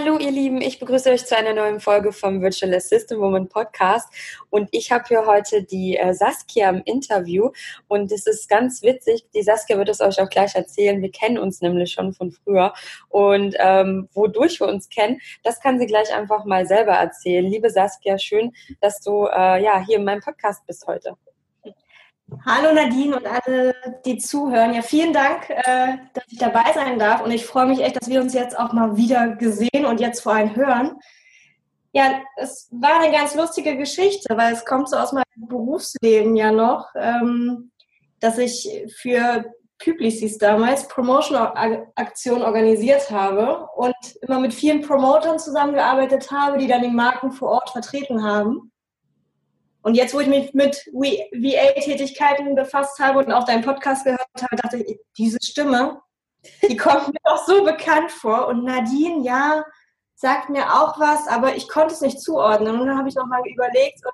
Hallo ihr Lieben, ich begrüße euch zu einer neuen Folge vom Virtual Assistant Woman Podcast. Und ich habe hier heute die äh, Saskia im Interview. Und es ist ganz witzig, die Saskia wird es euch auch gleich erzählen, wir kennen uns nämlich schon von früher. Und ähm, wodurch wir uns kennen, das kann sie gleich einfach mal selber erzählen. Liebe Saskia, schön, dass du äh, ja hier in meinem Podcast bist heute. Hallo Nadine und alle, die zuhören. Ja, vielen Dank, äh, dass ich dabei sein darf. Und ich freue mich echt, dass wir uns jetzt auch mal wieder gesehen und jetzt vor allem hören. Ja, es war eine ganz lustige Geschichte, weil es kommt so aus meinem Berufsleben ja noch, ähm, dass ich für Publicis damals Promotion-Aktion organisiert habe und immer mit vielen Promotern zusammengearbeitet habe, die dann die Marken vor Ort vertreten haben. Und jetzt, wo ich mich mit VA-Tätigkeiten befasst habe und auch deinen Podcast gehört habe, dachte ich, diese Stimme, die kommt mir doch so bekannt vor. Und Nadine, ja, sagt mir auch was, aber ich konnte es nicht zuordnen. Und dann habe ich nochmal überlegt. Und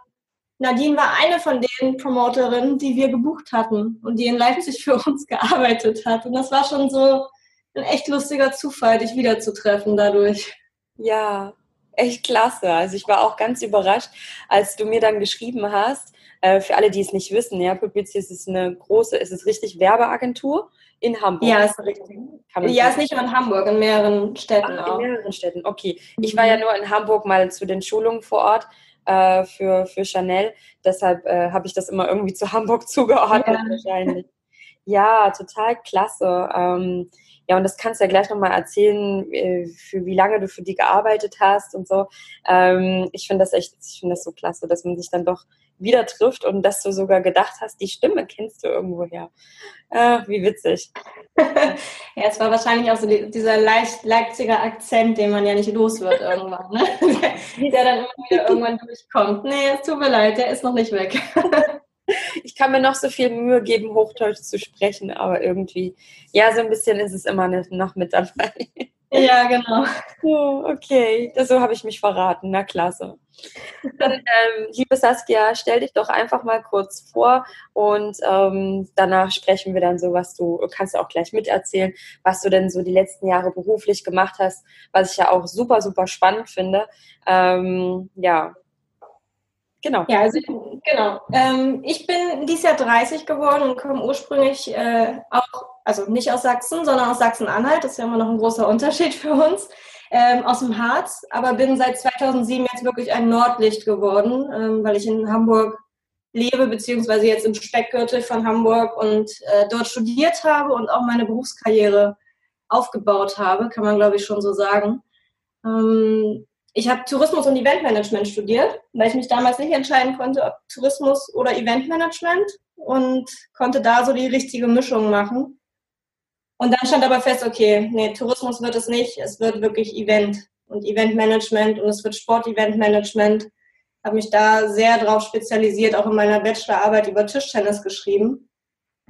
Nadine war eine von den Promoterinnen, die wir gebucht hatten und die in Leipzig für uns gearbeitet hat. Und das war schon so ein echt lustiger Zufall, dich wiederzutreffen dadurch. Ja, echt klasse. Also ich war auch ganz überrascht, als du mir dann geschrieben hast, äh, für alle, die es nicht wissen, ja, Publicis ist eine große, ist es richtig Werbeagentur in Hamburg? Ja, ist richtig. Ja, ist nicht nur in Hamburg, in mehreren Städten Ach, auch. In mehreren Städten, okay. Ich war ja mhm. nur in Hamburg mal zu den Schulungen vor Ort äh, für, für Chanel, deshalb äh, habe ich das immer irgendwie zu Hamburg zugeordnet ja. wahrscheinlich. Ja, total klasse. Ähm, ja, und das kannst du ja gleich nochmal erzählen, äh, für wie lange du für die gearbeitet hast und so. Ähm, ich finde das echt, ich finde das so klasse, dass man sich dann doch wieder trifft und dass du sogar gedacht hast, die Stimme kennst du irgendwoher. Äh, wie witzig. ja, es war wahrscheinlich auch so die, dieser leicht Leipziger Akzent, den man ja nicht los wird irgendwann, ne? der dann immer irgendwann durchkommt. Nee, es tut mir leid, der ist noch nicht weg. ich kann mir noch so viel Mühe geben, Hochdeutsch zu sprechen, aber irgendwie, ja, so ein bisschen ist es immer noch mit dabei. Ja, genau. Oh, okay, so habe ich mich verraten. Na klasse. Dann, ähm, liebe Saskia, stell dich doch einfach mal kurz vor und ähm, danach sprechen wir dann so, was du, kannst du auch gleich miterzählen, was du denn so die letzten Jahre beruflich gemacht hast, was ich ja auch super, super spannend finde. Ähm, ja, Genau. Ja, also genau. Ähm, ich bin dieses Jahr 30 geworden und komme ursprünglich äh, auch, also nicht aus Sachsen, sondern aus Sachsen-Anhalt. Das ist ja immer noch ein großer Unterschied für uns. Ähm, aus dem Harz, aber bin seit 2007 jetzt wirklich ein Nordlicht geworden, ähm, weil ich in Hamburg lebe, beziehungsweise jetzt im Speckgürtel von Hamburg und äh, dort studiert habe und auch meine Berufskarriere aufgebaut habe, kann man glaube ich schon so sagen. Ähm, ich habe Tourismus und Eventmanagement studiert, weil ich mich damals nicht entscheiden konnte, ob Tourismus oder Eventmanagement und konnte da so die richtige Mischung machen. Und dann stand aber fest, okay, nee, Tourismus wird es nicht, es wird wirklich Event und Eventmanagement und es wird Sport-Eventmanagement. Habe mich da sehr drauf spezialisiert, auch in meiner Bachelorarbeit über Tischtennis geschrieben.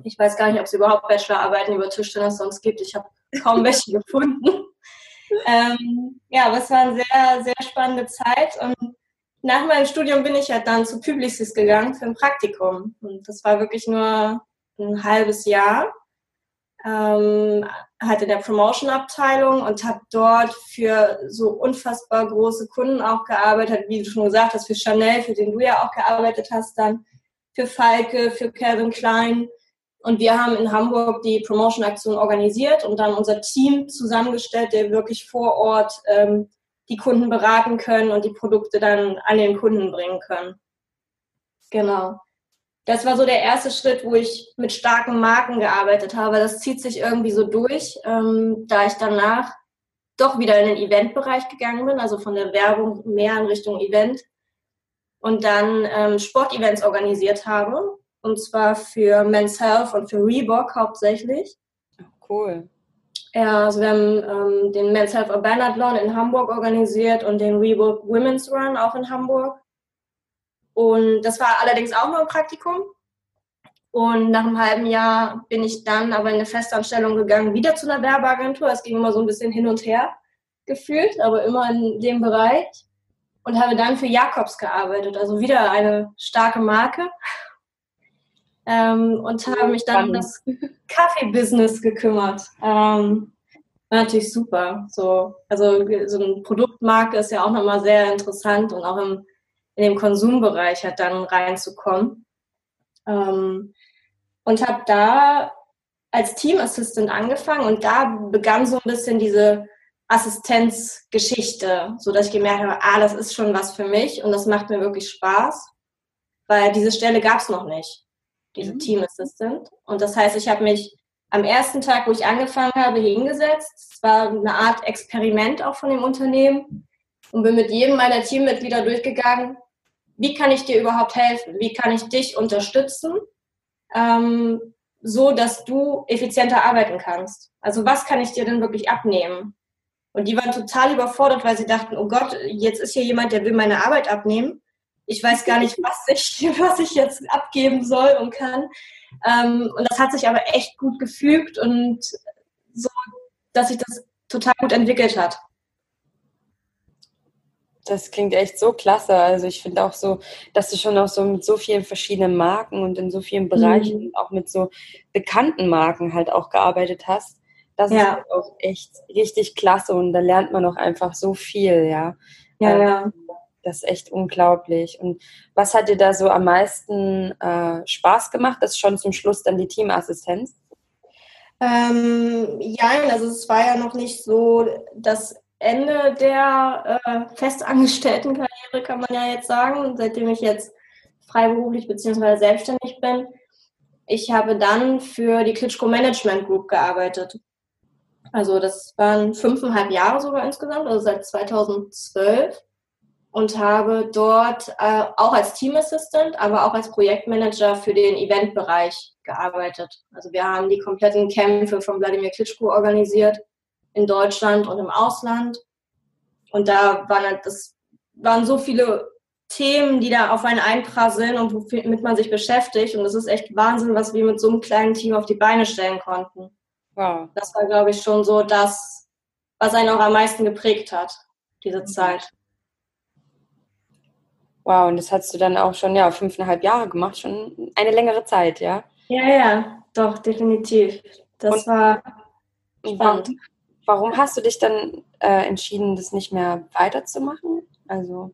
Ich weiß gar nicht, ob es überhaupt Bachelorarbeiten über Tischtennis sonst gibt. Ich habe kaum welche gefunden ähm, ja, aber es war eine sehr, sehr spannende Zeit und nach meinem Studium bin ich halt dann zu Publicis gegangen für ein Praktikum. Und das war wirklich nur ein halbes Jahr. Ähm, hatte der Promotion-Abteilung und habe dort für so unfassbar große Kunden auch gearbeitet, wie du schon gesagt hast, für Chanel, für den du ja auch gearbeitet hast dann, für Falke, für Calvin Klein, und wir haben in Hamburg die Promotion-Aktion organisiert und dann unser Team zusammengestellt, der wirklich vor Ort ähm, die Kunden beraten können und die Produkte dann an den Kunden bringen können. Genau. Das war so der erste Schritt, wo ich mit starken Marken gearbeitet habe. Das zieht sich irgendwie so durch, ähm, da ich danach doch wieder in den Eventbereich gegangen bin, also von der Werbung mehr in Richtung Event und dann ähm, Sportevents organisiert habe. Und zwar für Men's Health und für Reebok hauptsächlich. Cool. Ja, also wir haben ähm, den Men's Health Urbanathlon in Hamburg organisiert und den Reebok Women's Run auch in Hamburg. Und das war allerdings auch nur ein Praktikum. Und nach einem halben Jahr bin ich dann aber in eine Festanstellung gegangen, wieder zu einer Werbeagentur. Es ging immer so ein bisschen hin und her gefühlt, aber immer in dem Bereich. Und habe dann für Jakobs gearbeitet, also wieder eine starke Marke. Ähm, und habe mich dann um das Kaffee-Business gekümmert. Ähm, war natürlich super. So, also so eine Produktmarke ist ja auch nochmal sehr interessant und auch im, in dem Konsumbereich halt dann reinzukommen. Ähm, und habe da als Team Assistant angefangen und da begann so ein bisschen diese Assistenzgeschichte, so dass ich gemerkt habe, ah, das ist schon was für mich und das macht mir wirklich Spaß, weil diese Stelle gab es noch nicht, diese mhm. Team Assistant. Und das heißt, ich habe mich am ersten Tag, wo ich angefangen habe, hingesetzt. Es war eine Art Experiment auch von dem Unternehmen und bin mit jedem meiner Teammitglieder durchgegangen, wie kann ich dir überhaupt helfen? Wie kann ich dich unterstützen? ähm, so, dass du effizienter arbeiten kannst. Also was kann ich dir denn wirklich abnehmen? Und die waren total überfordert, weil sie dachten, oh Gott, jetzt ist hier jemand, der will meine Arbeit abnehmen. Ich weiß gar nicht, was ich, was ich jetzt abgeben soll und kann. Ähm, und das hat sich aber echt gut gefügt und so, dass sich das total gut entwickelt hat. Das klingt echt so klasse. Also ich finde auch so, dass du schon auch so mit so vielen verschiedenen Marken und in so vielen Bereichen, mhm. auch mit so bekannten Marken halt auch gearbeitet hast. Das ja. ist halt auch echt richtig klasse und da lernt man auch einfach so viel, ja. Ja, ähm, ja. Das ist echt unglaublich. Und was hat dir da so am meisten äh, Spaß gemacht? Das ist schon zum Schluss dann die Teamassistenz. Ähm, ja, also es war ja noch nicht so das Ende der äh, Festangestelltenkarriere, kann man ja jetzt sagen, seitdem ich jetzt freiberuflich bzw. selbstständig bin. Ich habe dann für die Klitschko Management Group gearbeitet. Also das waren fünfeinhalb Jahre sogar insgesamt, also seit 2012 und habe dort äh, auch als Team Assistant, aber auch als Projektmanager für den Eventbereich gearbeitet. Also wir haben die kompletten Kämpfe von Wladimir Klitschko organisiert in Deutschland und im Ausland. Und da waren halt, das waren so viele Themen, die da auf einen einprasseln und womit man sich beschäftigt. Und es ist echt Wahnsinn, was wir mit so einem kleinen Team auf die Beine stellen konnten. Wow. Das war, glaube ich, schon so das, was einen auch am meisten geprägt hat, diese mhm. Zeit. Wow, und das hast du dann auch schon, ja, fünfeinhalb Jahre gemacht, schon eine längere Zeit, ja? Ja, ja, doch, definitiv. Das und war spannend. Warum hast du dich dann äh, entschieden, das nicht mehr weiterzumachen? Also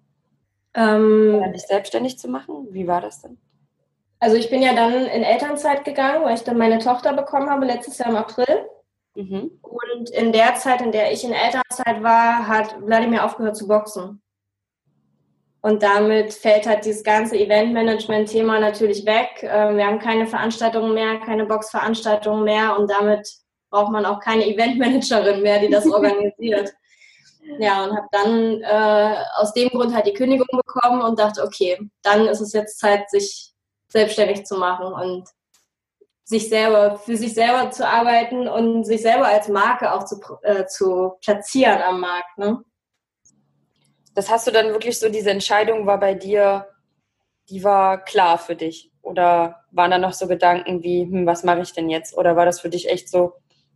ähm, dich selbstständig zu machen? Wie war das denn? Also ich bin ja dann in Elternzeit gegangen, weil ich dann meine Tochter bekommen habe, letztes Jahr im April. Mhm. Und in der Zeit, in der ich in Elternzeit war, hat Wladimir aufgehört zu boxen. Und damit fällt halt dieses ganze Eventmanagement-Thema natürlich weg. Ähm, wir haben keine Veranstaltungen mehr, keine Boxveranstaltungen mehr und damit braucht man auch keine Eventmanagerin mehr, die das organisiert. ja, und habe dann äh, aus dem Grund halt die Kündigung bekommen und dachte, okay, dann ist es jetzt Zeit, sich selbstständig zu machen und sich selber, für sich selber zu arbeiten und sich selber als Marke auch zu, äh, zu platzieren am Markt. Ne? Das hast du dann wirklich so, diese Entscheidung war bei dir, die war klar für dich? Oder waren da noch so Gedanken wie, hm, was mache ich denn jetzt? Oder war das für dich echt so,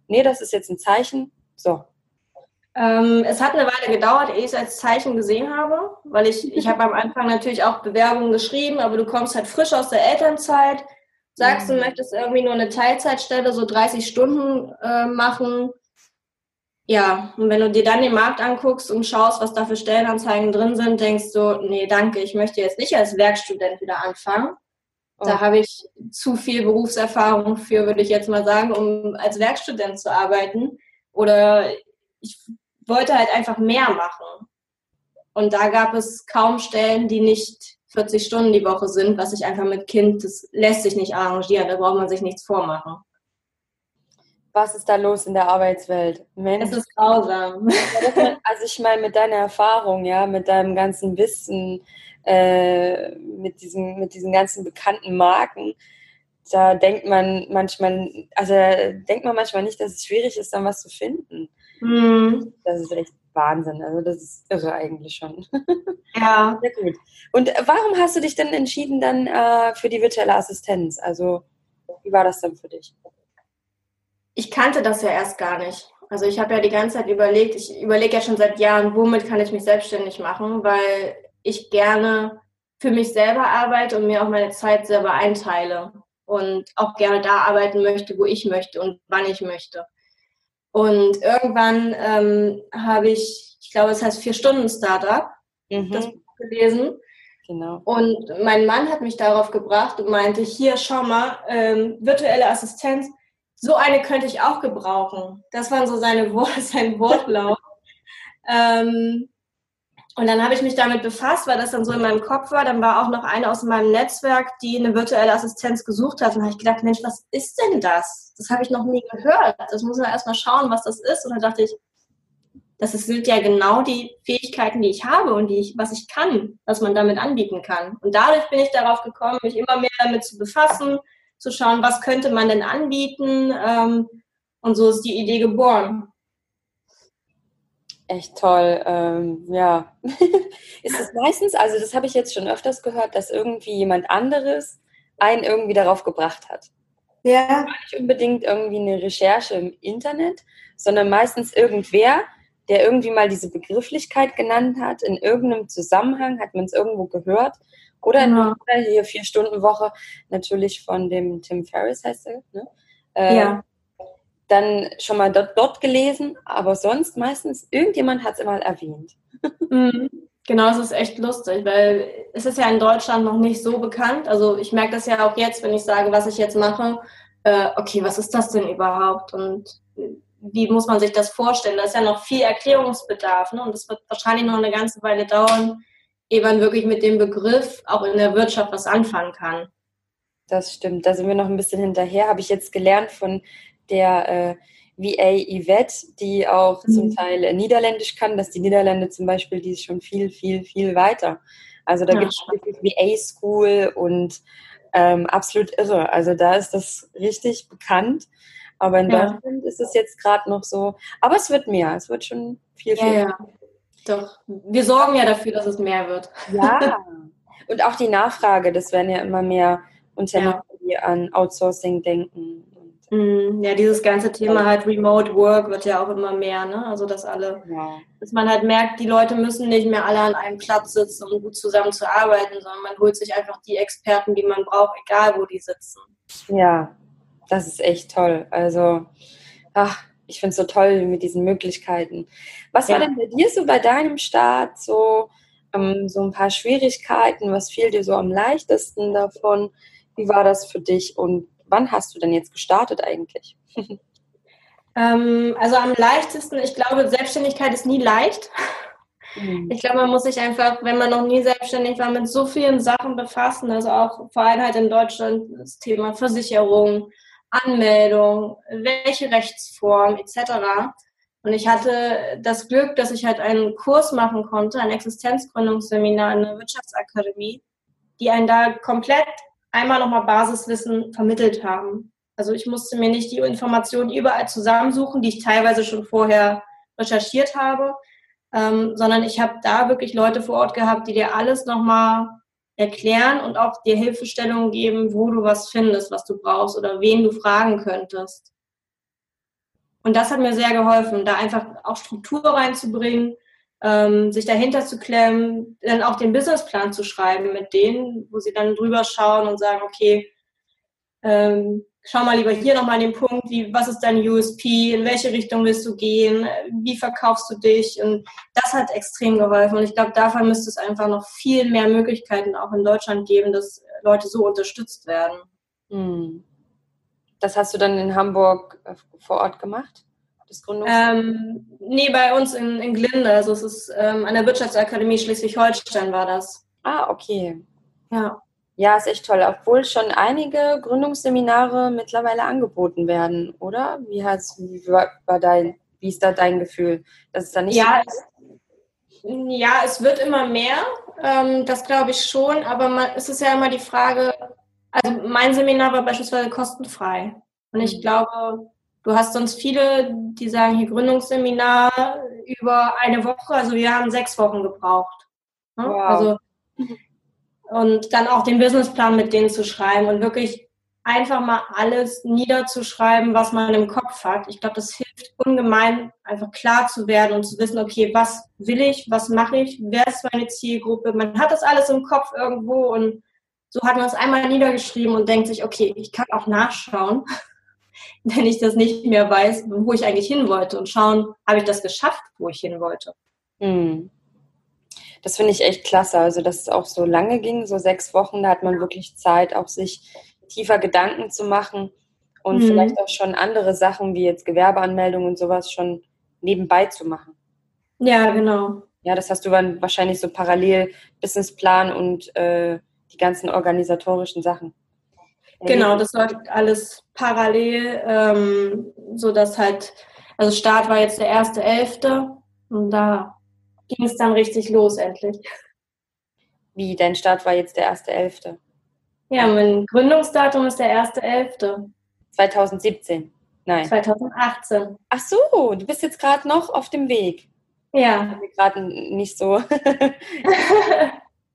nee, das ist jetzt ein Zeichen. So. Ähm, es hat eine Weile gedauert, ehe ich es als Zeichen gesehen habe, weil ich, ich habe am Anfang natürlich auch Bewerbungen geschrieben, aber du kommst halt frisch aus der Elternzeit, sagst, du mhm. möchtest irgendwie nur eine Teilzeitstelle, so 30 Stunden äh, machen. Ja, und wenn du dir dann den Markt anguckst und schaust, was da für Stellenanzeigen drin sind, denkst du, nee, danke, ich möchte jetzt nicht als Werkstudent wieder anfangen. Da oh. habe ich zu viel Berufserfahrung für, würde ich jetzt mal sagen, um als Werkstudent zu arbeiten. Oder ich wollte halt einfach mehr machen. Und da gab es kaum Stellen, die nicht 40 Stunden die Woche sind, was ich einfach mit Kind, das lässt sich nicht arrangieren, da braucht man sich nichts vormachen. Was ist da los in der Arbeitswelt? Mensch. Es ist grausam. Also ich meine, mit deiner Erfahrung, ja, mit deinem ganzen Wissen, äh, mit, diesen, mit diesen ganzen bekannten Marken, da denkt man manchmal, also denkt man manchmal nicht, dass es schwierig ist, dann was zu finden. Mm. Das ist echt Wahnsinn. Also das ist irre eigentlich schon. Ja. Sehr gut. Und warum hast du dich denn entschieden dann äh, für die virtuelle Assistenz? Also wie war das dann für dich? Ich kannte das ja erst gar nicht. Also ich habe ja die ganze Zeit überlegt, ich überlege ja schon seit Jahren, womit kann ich mich selbstständig machen, weil ich gerne für mich selber arbeite und mir auch meine Zeit selber einteile und auch gerne da arbeiten möchte, wo ich möchte und wann ich möchte. Und irgendwann ähm, habe ich, ich glaube, es heißt vier Stunden Startup, mhm. das Buch gelesen. Genau. Und mein Mann hat mich darauf gebracht und meinte, hier, schau mal, ähm, virtuelle Assistenz, so eine könnte ich auch gebrauchen. Das waren so seine sein Wortlaut. ähm, und dann habe ich mich damit befasst, weil das dann so in meinem Kopf war. Dann war auch noch eine aus meinem Netzwerk, die eine virtuelle Assistenz gesucht hat. Und habe ich gedacht, Mensch, was ist denn das? Das habe ich noch nie gehört. Das muss man erstmal schauen, was das ist. Und dann dachte ich, das sind ja genau die Fähigkeiten, die ich habe und die ich, was ich kann, was man damit anbieten kann. Und dadurch bin ich darauf gekommen, mich immer mehr damit zu befassen, zu schauen, was könnte man denn anbieten. Ähm, und so ist die Idee geboren. Echt toll, ähm, ja. ist es meistens, also das habe ich jetzt schon öfters gehört, dass irgendwie jemand anderes einen irgendwie darauf gebracht hat. Ja. Nicht unbedingt irgendwie eine Recherche im Internet, sondern meistens irgendwer, der irgendwie mal diese Begrifflichkeit genannt hat, in irgendeinem Zusammenhang hat man es irgendwo gehört. Oder in hier vier Stunden Woche, natürlich von dem Tim Ferriss heißt er, ne? Äh, ja dann schon mal dort, dort gelesen, aber sonst meistens irgendjemand hat es immer erwähnt. Mhm. Genau, es ist echt lustig, weil es ist ja in Deutschland noch nicht so bekannt. Also ich merke das ja auch jetzt, wenn ich sage, was ich jetzt mache. Äh, okay, was ist das denn überhaupt? Und wie muss man sich das vorstellen? Da ist ja noch viel Erklärungsbedarf ne? und es wird wahrscheinlich noch eine ganze Weile dauern, man wirklich mit dem Begriff auch in der Wirtschaft was anfangen kann. Das stimmt, da sind wir noch ein bisschen hinterher. Habe ich jetzt gelernt von der äh, VA Yvette, die auch mhm. zum Teil Niederländisch kann, dass die Niederlande zum Beispiel, die ist schon viel, viel, viel weiter. Also da ja. gibt es wirklich VA School und ähm, absolut irre. Also da ist das richtig bekannt. Aber in ja. Deutschland ist es jetzt gerade noch so. Aber es wird mehr. Es wird schon viel, viel. Ja, ja. Doch. Wir sorgen ja dafür, dass es mehr wird. Ja. Und auch die Nachfrage. Das werden ja immer mehr Unternehmen, die an Outsourcing denken. Mhm. Ja, dieses ganze Thema halt Remote Work wird ja auch immer mehr, ne? Also dass alle, ja. dass man halt merkt, die Leute müssen nicht mehr alle an einem Platz sitzen, um gut zusammen zu arbeiten, sondern man holt sich einfach die Experten, die man braucht, egal wo die sitzen. Ja, das ist echt toll. Also, ach, ich finde es so toll mit diesen Möglichkeiten. Was ja. war denn bei dir so bei deinem Start so, ähm, so ein paar Schwierigkeiten? Was fiel dir so am leichtesten davon? Wie war das für dich und wann hast du denn jetzt gestartet eigentlich? ähm, also am leichtesten, ich glaube, Selbstständigkeit ist nie leicht. Mhm. Ich glaube, man muss sich einfach, wenn man noch nie selbstständig war, mit so vielen Sachen befassen. Also auch vor allem halt in Deutschland das Thema Versicherung, Anmeldung, welche Rechtsform etc. Und ich hatte das Glück, dass ich halt einen Kurs machen konnte, ein Existenzgründungsseminar in der Wirtschaftsakademie, die einen da komplett einmal nochmal Basiswissen vermittelt haben. Also ich musste mir nicht die Informationen überall zusammensuchen, die ich teilweise schon vorher recherchiert habe, ähm, sondern ich habe da wirklich Leute vor Ort gehabt, die dir alles nochmal erklären und auch dir Hilfestellungen geben, wo du was findest, was du brauchst oder wen du fragen könntest. Und das hat mir sehr geholfen, da einfach auch Struktur reinzubringen, ähm, sich dahinter zu klemmen, dann auch den Businessplan zu schreiben mit denen, wo sie dann drüber schauen und sagen, okay, ähm, schau mal lieber hier nochmal den Punkt, wie, was ist dein USP, in welche Richtung willst du gehen, wie verkaufst du dich und das hat extrem geholfen und ich glaube, davon müsste es einfach noch viel mehr Möglichkeiten auch in Deutschland geben, dass Leute so unterstützt werden. Hm. Das hast du dann in Hamburg äh, vor Ort gemacht? Das Gründungs ähm, nee, bei uns in, in Glinde. Also es ist ähm, an der Wirtschaftsakademie Schleswig-Holstein war das. Ah, okay. Ja. Ja, ist echt toll, obwohl schon einige Gründungsseminare mittlerweile angeboten werden, oder? Wie, hast, wie, war, dein, wie ist da dein Gefühl? Das ist da nicht ja, so es, ja, es wird immer mehr, ähm, das glaube ich schon, aber man, es ist ja immer die Frage, also mein Seminar war beispielsweise kostenfrei. Und ich mhm. glaube, du hast sonst viele, die sagen, hier Gründungsseminar über eine Woche, also wir haben sechs Wochen gebraucht. Ne? Wow. Also und dann auch den Businessplan mit denen zu schreiben und wirklich einfach mal alles niederzuschreiben, was man im Kopf hat. Ich glaube, das hilft ungemein, einfach klar zu werden und zu wissen, okay, was will ich, was mache ich, wer ist meine Zielgruppe. Man hat das alles im Kopf irgendwo und so hat man es einmal niedergeschrieben und denkt sich, okay, ich kann auch nachschauen, wenn ich das nicht mehr weiß, wo ich eigentlich hin wollte und schauen, habe ich das geschafft, wo ich hin wollte. Mhm das finde ich echt klasse. Also, dass es auch so lange ging, so sechs Wochen, da hat man wirklich Zeit, auch sich tiefer Gedanken zu machen und mhm. vielleicht auch schon andere Sachen wie jetzt Gewerbeanmeldung und sowas schon nebenbei zu machen. Ja, genau. Ja, das hast du dann wahrscheinlich so parallel Businessplan und äh, die ganzen organisatorischen Sachen. Genau, das läuft alles parallel, ähm, so dass halt, also Start war jetzt der erste Elfte und da ging es dann richtig los endlich. Wie, dein Start war jetzt der 1.11.? Ja, mein Gründungsdatum ist der 1.11. 2017? Nein. 2018. Ach so, du bist jetzt gerade noch auf dem Weg. Ja. Gerade nicht so,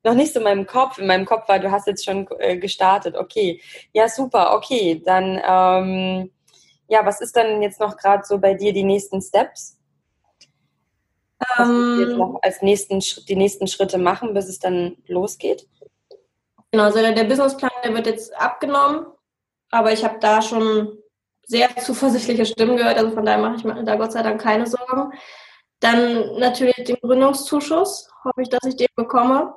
noch nicht so in meinem Kopf. In meinem Kopf war, du hast jetzt schon äh, gestartet. Okay. Ja, super. Okay, dann, ähm, ja, was ist dann jetzt noch gerade so bei dir die nächsten Steps? Ähm, jetzt noch als nächsten, die nächsten Schritte machen, bis es dann losgeht? Genau, also der, der Businessplan, der wird jetzt abgenommen, aber ich habe da schon sehr zuversichtliche Stimmen gehört, also von daher mache ich mir da Gott sei Dank keine Sorgen. Dann natürlich den Gründungszuschuss, hoffe ich, dass ich den bekomme.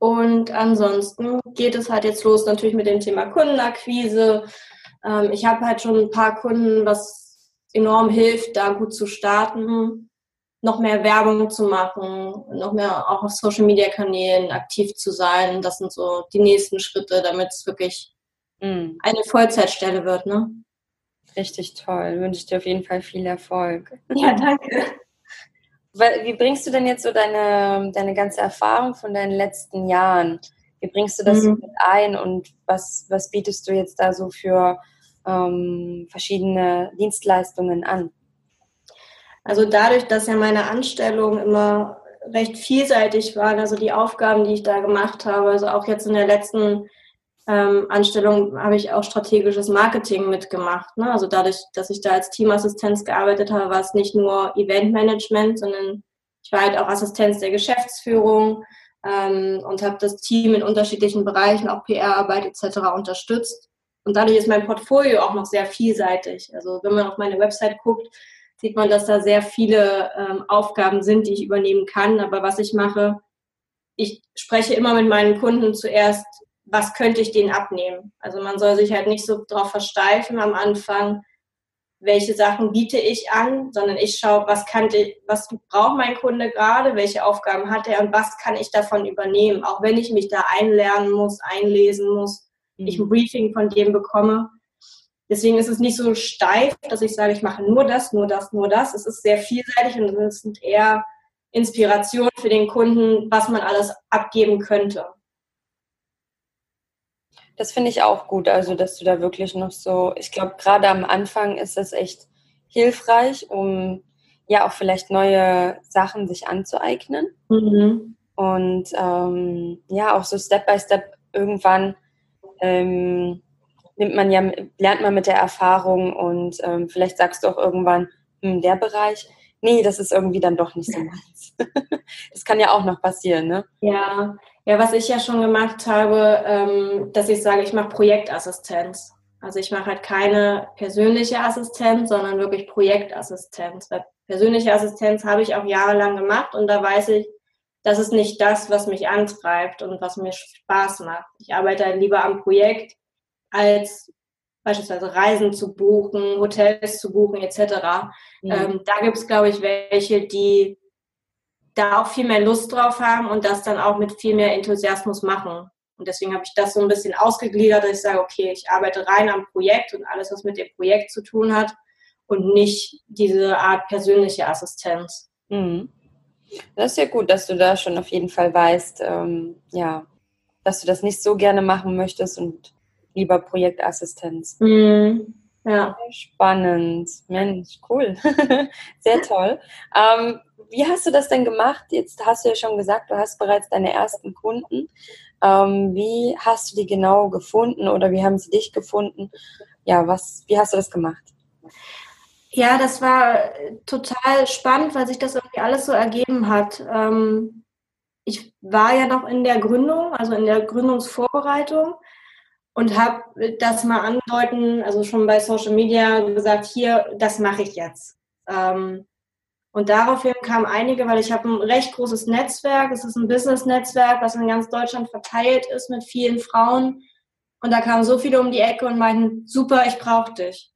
Und ansonsten geht es halt jetzt los natürlich mit dem Thema Kundenakquise. Ähm, ich habe halt schon ein paar Kunden, was enorm hilft, da gut zu starten noch mehr Werbung zu machen, noch mehr auch auf Social Media Kanälen aktiv zu sein. Das sind so die nächsten Schritte, damit es wirklich mm. eine Vollzeitstelle wird. Ne? Richtig toll. Wünsche ich dir auf jeden Fall viel Erfolg. Ja, danke. Wie bringst du denn jetzt so deine, deine ganze Erfahrung von deinen letzten Jahren? Wie bringst du das mhm. mit ein und was, was bietest du jetzt da so für ähm, verschiedene Dienstleistungen an? Also dadurch, dass ja meine Anstellungen immer recht vielseitig waren, also die Aufgaben, die ich da gemacht habe, also auch jetzt in der letzten ähm, Anstellung habe ich auch strategisches Marketing mitgemacht. Ne? Also dadurch, dass ich da als Teamassistenz gearbeitet habe, war es nicht nur Eventmanagement, sondern ich war halt auch Assistenz der Geschäftsführung ähm, und habe das Team in unterschiedlichen Bereichen, auch PR-Arbeit etc. unterstützt. Und dadurch ist mein Portfolio auch noch sehr vielseitig. Also wenn man auf meine Website guckt, sieht man, dass da sehr viele ähm, Aufgaben sind, die ich übernehmen kann. Aber was ich mache, ich spreche immer mit meinen Kunden zuerst, was könnte ich denen abnehmen? Also man soll sich halt nicht so darauf versteifen am Anfang, welche Sachen biete ich an, sondern ich schaue, was kann was braucht mein Kunde gerade, welche Aufgaben hat er und was kann ich davon übernehmen, auch wenn ich mich da einlernen muss, einlesen muss, mhm. ich ein Briefing von dem bekomme. Deswegen ist es nicht so steif, dass ich sage, ich mache nur das, nur das, nur das. Es ist sehr vielseitig und es sind eher Inspirationen für den Kunden, was man alles abgeben könnte. Das finde ich auch gut, also dass du da wirklich noch so, ich glaube, gerade am Anfang ist das echt hilfreich, um ja auch vielleicht neue Sachen sich anzueignen. Mhm. Und ähm, ja, auch so Step by Step irgendwann ähm, nimmt man ja, lernt man mit der Erfahrung und ähm, vielleicht sagst du auch irgendwann, hm, der Bereich, nee, das ist irgendwie dann doch nicht so meins. das kann ja auch noch passieren, ne? Ja, ja, was ich ja schon gemacht habe, ähm, dass ich sage, ich mache Projektassistenz. Also ich mache halt keine persönliche Assistenz, sondern wirklich Projektassistenz. Weil persönliche Assistenz habe ich auch jahrelang gemacht und da weiß ich, das ist nicht das, was mich antreibt und was mir Spaß macht. Ich arbeite halt lieber am Projekt als beispielsweise Reisen zu buchen, Hotels zu buchen etc. Mhm. Ähm, da gibt es, glaube ich, welche, die da auch viel mehr Lust drauf haben und das dann auch mit viel mehr Enthusiasmus machen. Und deswegen habe ich das so ein bisschen ausgegliedert, dass ich sage, okay, ich arbeite rein am Projekt und alles, was mit dem Projekt zu tun hat und nicht diese Art persönliche Assistenz. Mhm. Das ist ja gut, dass du da schon auf jeden Fall weißt, ähm, ja, dass du das nicht so gerne machen möchtest und lieber Projektassistenz. Mhm. Ja. Spannend. Mensch, cool. Sehr toll. Ähm, wie hast du das denn gemacht? Jetzt hast du ja schon gesagt, du hast bereits deine ersten Kunden. Ähm, wie hast du die genau gefunden oder wie haben sie dich gefunden? Ja, was, wie hast du das gemacht? Ja, das war total spannend, weil sich das irgendwie alles so ergeben hat. Ähm, ich war ja noch in der Gründung, also in der Gründungsvorbereitung und habe das mal andeuten, also schon bei Social Media gesagt, hier, das mache ich jetzt. Ähm, und daraufhin kamen einige, weil ich habe ein recht großes Netzwerk, es ist ein Business-Netzwerk, was in ganz Deutschland verteilt ist mit vielen Frauen. Und da kamen so viele um die Ecke und meinten, super, ich brauche dich.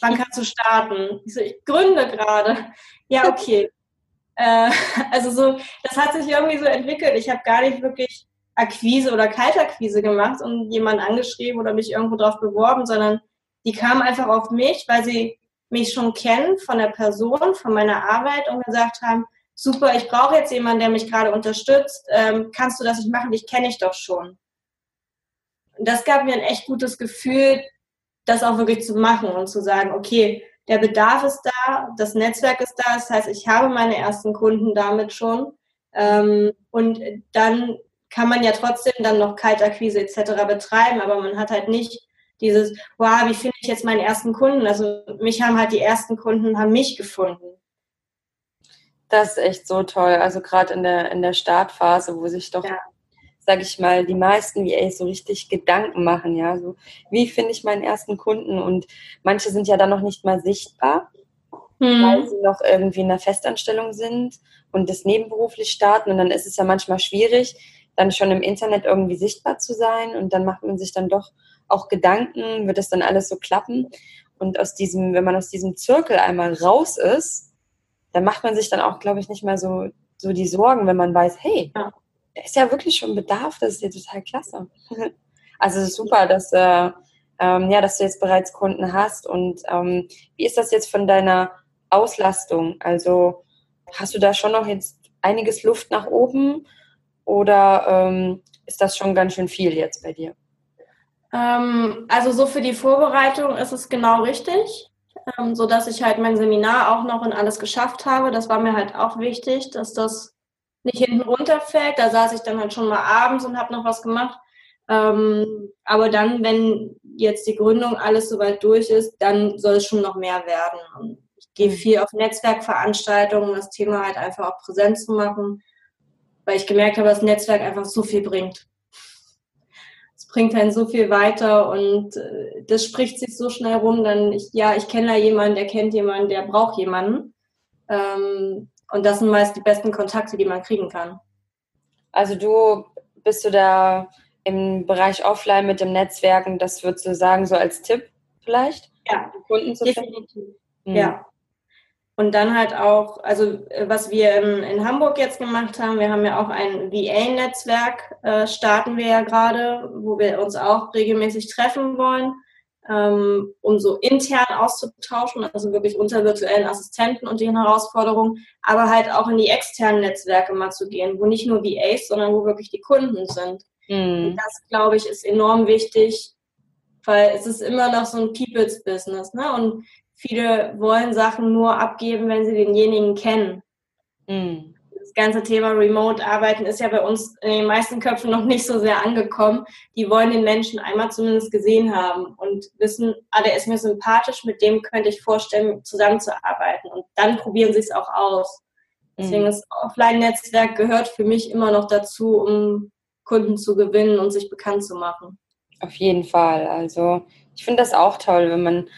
Wann kannst du starten? Ich so, ich gründe gerade. Ja, okay. äh, also so, das hat sich irgendwie so entwickelt. Ich habe gar nicht wirklich Akquise oder Kaltakquise gemacht und jemanden angeschrieben oder mich irgendwo drauf beworben, sondern die kamen einfach auf mich, weil sie mich schon kennen von der Person, von meiner Arbeit und gesagt haben, super, ich brauche jetzt jemanden, der mich gerade unterstützt. Ähm, kannst du das nicht machen? Ich kenne dich doch schon. Und das gab mir ein echt gutes Gefühl, das auch wirklich zu machen und zu sagen, okay, der Bedarf ist da, das Netzwerk ist da, das heißt, ich habe meine ersten Kunden damit schon. Ähm, und dann kann man ja trotzdem dann noch Kaltakquise etc. betreiben, aber man hat halt nicht dieses, wow, wie finde ich jetzt meinen ersten Kunden? Also mich haben halt die ersten Kunden, haben mich gefunden. Das ist echt so toll. Also gerade in der, in der Startphase, wo sich doch, ja. sage ich mal, die meisten VAs so richtig Gedanken machen, ja, so wie finde ich meinen ersten Kunden? Und manche sind ja dann noch nicht mal sichtbar, hm. weil sie noch irgendwie in einer Festanstellung sind und das nebenberuflich starten. Und dann ist es ja manchmal schwierig, dann schon im Internet irgendwie sichtbar zu sein und dann macht man sich dann doch auch Gedanken, wird das dann alles so klappen? Und aus diesem, wenn man aus diesem Zirkel einmal raus ist, dann macht man sich dann auch, glaube ich, nicht mehr so, so die Sorgen, wenn man weiß, hey, ja. da ist ja wirklich schon Bedarf, das ist ja total klasse. also super, dass, äh, ähm, ja, dass du jetzt bereits Kunden hast. Und ähm, wie ist das jetzt von deiner Auslastung? Also hast du da schon noch jetzt einiges Luft nach oben? Oder ähm, ist das schon ganz schön viel jetzt bei dir? Ähm, also so für die Vorbereitung ist es genau richtig, ähm, so dass ich halt mein Seminar auch noch in alles geschafft habe. Das war mir halt auch wichtig, dass das nicht hinten runterfällt. Da saß ich dann halt schon mal abends und habe noch was gemacht. Ähm, aber dann, wenn jetzt die Gründung alles soweit durch ist, dann soll es schon noch mehr werden. Ich gehe mhm. viel auf Netzwerkveranstaltungen, um das Thema halt einfach auch präsent zu machen weil ich gemerkt habe, dass das Netzwerk einfach so viel bringt. Es bringt einen so viel weiter und äh, das spricht sich so schnell rum, dann ich, ja, ich kenne da jemanden, der kennt jemanden, der braucht jemanden. Ähm, und das sind meist die besten Kontakte, die man kriegen kann. Also du bist du da im Bereich Offline mit dem Netzwerken, das würdest du sagen, so als Tipp vielleicht? Ja, Kunden zu definitiv. Mhm. Ja, und dann halt auch, also äh, was wir in, in Hamburg jetzt gemacht haben, wir haben ja auch ein VA-Netzwerk, äh, starten wir ja gerade, wo wir uns auch regelmäßig treffen wollen, ähm, um so intern auszutauschen, also wirklich unter virtuellen Assistenten und den Herausforderungen, aber halt auch in die externen Netzwerke mal zu gehen, wo nicht nur VAs, sondern wo wirklich die Kunden sind. Mhm. Das, glaube ich, ist enorm wichtig, weil es ist immer noch so ein People's Business. Ne? Und viele wollen Sachen nur abgeben, wenn sie denjenigen kennen. Mhm. Das ganze Thema Remote-Arbeiten ist ja bei uns in den meisten Köpfen noch nicht so sehr angekommen. Die wollen den Menschen einmal zumindest gesehen haben und wissen, ah, der ist mir sympathisch, mit dem könnte ich vorstellen, zusammenzuarbeiten. Und dann probieren sie es auch aus. Deswegen das Offline-Netzwerk gehört für mich immer noch dazu, um Kunden zu gewinnen und sich bekannt zu machen. Auf jeden Fall. Also ich finde das auch toll, wenn man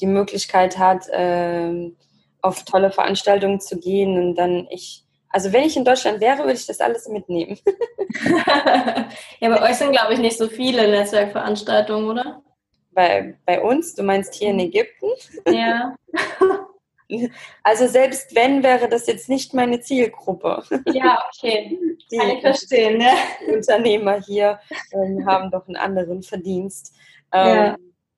die Möglichkeit hat, äh, auf tolle Veranstaltungen zu gehen und dann ich, also wenn ich in Deutschland wäre, würde ich das alles mitnehmen. ja, bei euch sind, glaube ich, nicht so viele Netzwerkveranstaltungen, oder? Bei, bei uns, du meinst hier in Ägypten? Ja. Also selbst wenn, wäre das jetzt nicht meine Zielgruppe. Ja, okay. Die Kann ich verstehen, ne? Unternehmer hier ähm, haben doch einen anderen Verdienst. Ähm, ja.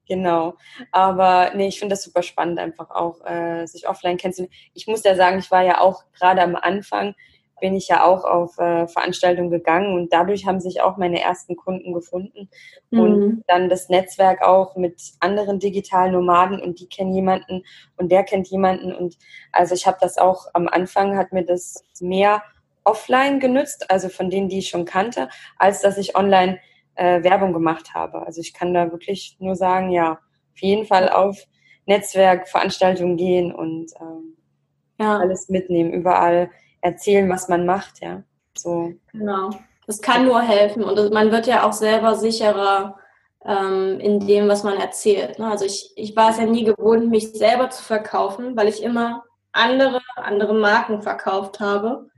Genau. Aber nee, ich finde das super spannend, einfach auch äh, sich offline kennenzulernen. Ich muss ja sagen, ich war ja auch gerade am Anfang bin ich ja auch auf äh, Veranstaltungen gegangen und dadurch haben sich auch meine ersten Kunden gefunden mhm. und dann das Netzwerk auch mit anderen digitalen Nomaden und die kennen jemanden und der kennt jemanden und also ich habe das auch am Anfang hat mir das mehr offline genützt, also von denen, die ich schon kannte, als dass ich online äh, Werbung gemacht habe. Also ich kann da wirklich nur sagen, ja, auf jeden Fall auf Netzwerkveranstaltungen gehen und ähm, ja. alles mitnehmen, überall erzählen, was man macht, ja. So. Genau. Das kann nur helfen und man wird ja auch selber sicherer ähm, in dem, was man erzählt. Ne? Also ich, ich war es ja nie gewohnt, mich selber zu verkaufen, weil ich immer andere, andere Marken verkauft habe.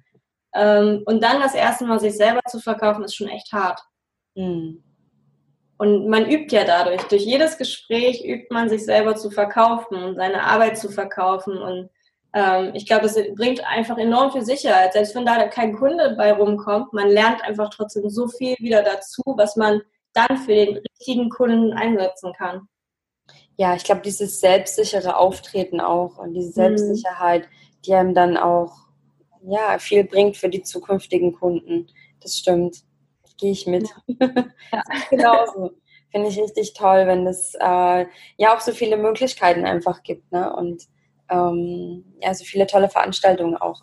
Ähm, und dann das erste Mal sich selber zu verkaufen, ist schon echt hart. Mhm. Und man übt ja dadurch. Durch jedes Gespräch übt man sich selber zu verkaufen und seine Arbeit zu verkaufen und ähm, ich glaube, das bringt einfach enorm viel Sicherheit. Selbst wenn da kein Kunde bei rumkommt, man lernt einfach trotzdem so viel wieder dazu, was man dann für den richtigen Kunden einsetzen kann. Ja, ich glaube, dieses selbstsichere Auftreten auch und diese mhm. Selbstsicherheit, die einem dann auch ja, viel bringt für die zukünftigen Kunden. Das stimmt. Gehe ich mit. Ja. Genauso. Finde ich richtig toll, wenn es äh, ja auch so viele Möglichkeiten einfach gibt. Ne? Und ähm, ja, so viele tolle Veranstaltungen auch.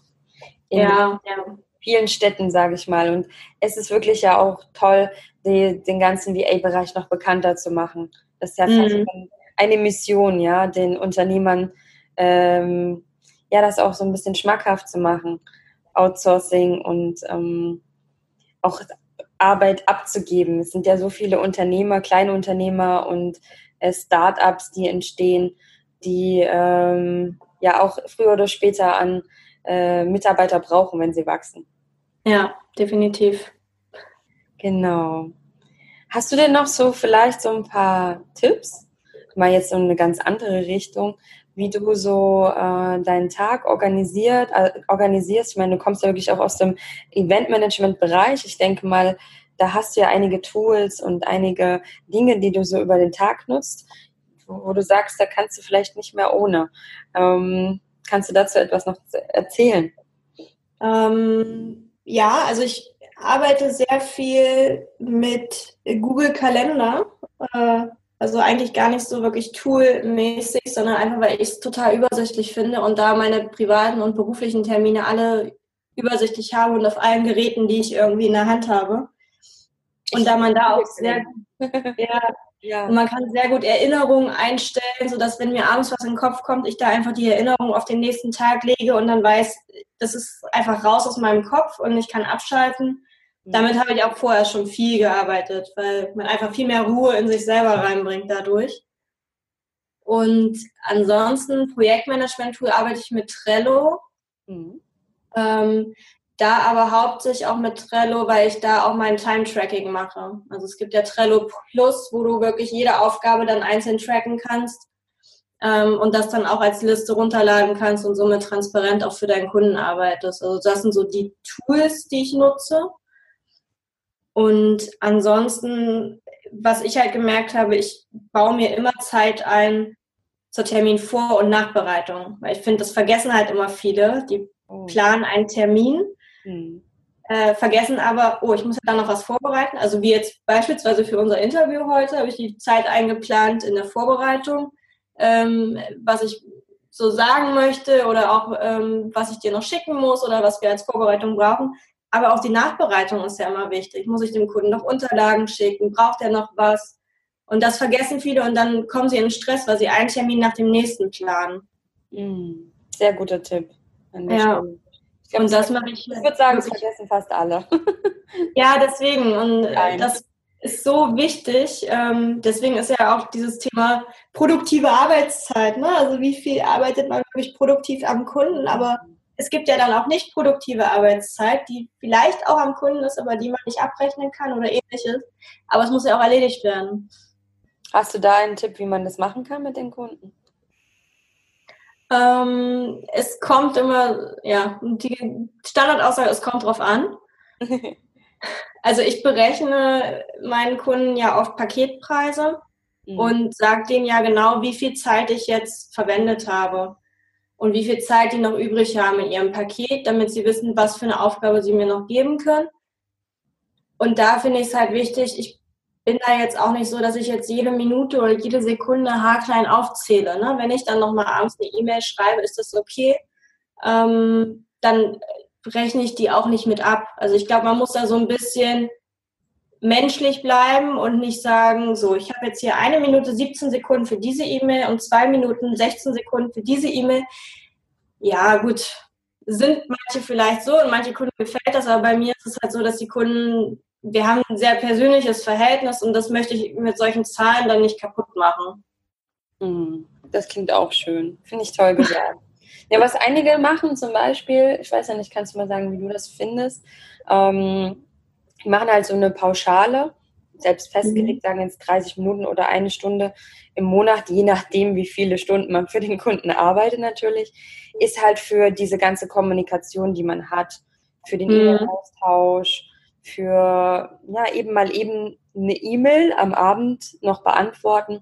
In ja, ja. vielen Städten, sage ich mal. Und es ist wirklich ja auch toll, die, den ganzen VA-Bereich noch bekannter zu machen. Das ist ja mhm. eine Mission, ja, den Unternehmern ähm, ja, das auch so ein bisschen schmackhaft zu machen. Outsourcing und ähm, auch Arbeit abzugeben. Es sind ja so viele Unternehmer, kleine Unternehmer und äh, Start-ups, die entstehen die ähm, ja auch früher oder später an äh, Mitarbeiter brauchen, wenn sie wachsen. Ja, definitiv. Genau. Hast du denn noch so vielleicht so ein paar Tipps, mal jetzt so eine ganz andere Richtung, wie du so äh, deinen Tag organisiert, äh, organisierst? Ich meine, du kommst ja wirklich auch aus dem Eventmanagement-Bereich. Ich denke mal, da hast du ja einige Tools und einige Dinge, die du so über den Tag nutzt wo du sagst, da kannst du vielleicht nicht mehr ohne. Ähm, kannst du dazu etwas noch erzählen? Ähm, ja, also ich arbeite sehr viel mit Google Kalender. Äh, also eigentlich gar nicht so wirklich toolmäßig, sondern einfach, weil ich es total übersichtlich finde und da meine privaten und beruflichen Termine alle übersichtlich habe und auf allen Geräten, die ich irgendwie in der Hand habe. Und da man da auch sehr, ja, ja. Und man kann sehr gut Erinnerungen einstellen, sodass wenn mir abends was in den Kopf kommt, ich da einfach die Erinnerung auf den nächsten Tag lege und dann weiß, das ist einfach raus aus meinem Kopf und ich kann abschalten. Damit habe ich auch vorher schon viel gearbeitet, weil man einfach viel mehr Ruhe in sich selber reinbringt dadurch. Und ansonsten Projektmanagement-Tool arbeite ich mit Trello. Mhm. Ähm, da aber hauptsächlich auch mit Trello, weil ich da auch mein Time-Tracking mache. Also es gibt ja Trello Plus, wo du wirklich jede Aufgabe dann einzeln tracken kannst ähm, und das dann auch als Liste runterladen kannst und somit transparent auch für deinen Kunden arbeitest. Also das sind so die Tools, die ich nutze. Und ansonsten, was ich halt gemerkt habe, ich baue mir immer Zeit ein zur Terminvor- und Nachbereitung. Weil ich finde, das vergessen halt immer viele. Die oh. planen einen Termin Mhm. Äh, vergessen aber, oh, ich muss ja da noch was vorbereiten. Also wie jetzt beispielsweise für unser Interview heute habe ich die Zeit eingeplant in der Vorbereitung, ähm, was ich so sagen möchte oder auch ähm, was ich dir noch schicken muss oder was wir als Vorbereitung brauchen. Aber auch die Nachbereitung ist ja immer wichtig. Muss ich dem Kunden noch Unterlagen schicken? Braucht er noch was? Und das vergessen viele und dann kommen sie in Stress, weil sie einen Termin nach dem nächsten planen. Mhm. Sehr guter Tipp. Ja. Glaub, und das mache ich. Ich würde sagen, das vergessen fast alle. ja, deswegen. Und äh, Nein. das ist so wichtig. Ähm, deswegen ist ja auch dieses Thema produktive Arbeitszeit. Ne? Also wie viel arbeitet man wirklich produktiv am Kunden? Aber es gibt ja dann auch nicht produktive Arbeitszeit, die vielleicht auch am Kunden ist, aber die man nicht abrechnen kann oder ähnliches. Aber es muss ja auch erledigt werden. Hast du da einen Tipp, wie man das machen kann mit den Kunden? Ähm, es kommt immer, ja, die Standardaussage, es kommt drauf an. also ich berechne meinen Kunden ja auf Paketpreise mhm. und sage denen ja genau, wie viel Zeit ich jetzt verwendet habe und wie viel Zeit die noch übrig haben in ihrem Paket, damit sie wissen, was für eine Aufgabe sie mir noch geben können. Und da finde ich es halt wichtig, ich bin da jetzt auch nicht so, dass ich jetzt jede Minute oder jede Sekunde haarklein aufzähle. Ne? Wenn ich dann nochmal abends eine E-Mail schreibe, ist das okay. Ähm, dann rechne ich die auch nicht mit ab. Also ich glaube, man muss da so ein bisschen menschlich bleiben und nicht sagen, so, ich habe jetzt hier eine Minute 17 Sekunden für diese E-Mail und zwei Minuten 16 Sekunden für diese E-Mail. Ja, gut, sind manche vielleicht so und manche Kunden gefällt das, aber bei mir ist es halt so, dass die Kunden, wir haben ein sehr persönliches Verhältnis und das möchte ich mit solchen Zahlen dann nicht kaputt machen. Hm, das klingt auch schön. Finde ich toll gesagt. ja, was einige machen zum Beispiel, ich weiß ja nicht, kannst du mal sagen, wie du das findest? Ähm, die machen halt so eine Pauschale, selbst festgelegt, mhm. sagen jetzt 30 Minuten oder eine Stunde im Monat, je nachdem, wie viele Stunden man für den Kunden arbeitet natürlich, ist halt für diese ganze Kommunikation, die man hat, für den mhm. E-Mail-Austausch, für ja eben mal eben eine E-Mail am Abend noch beantworten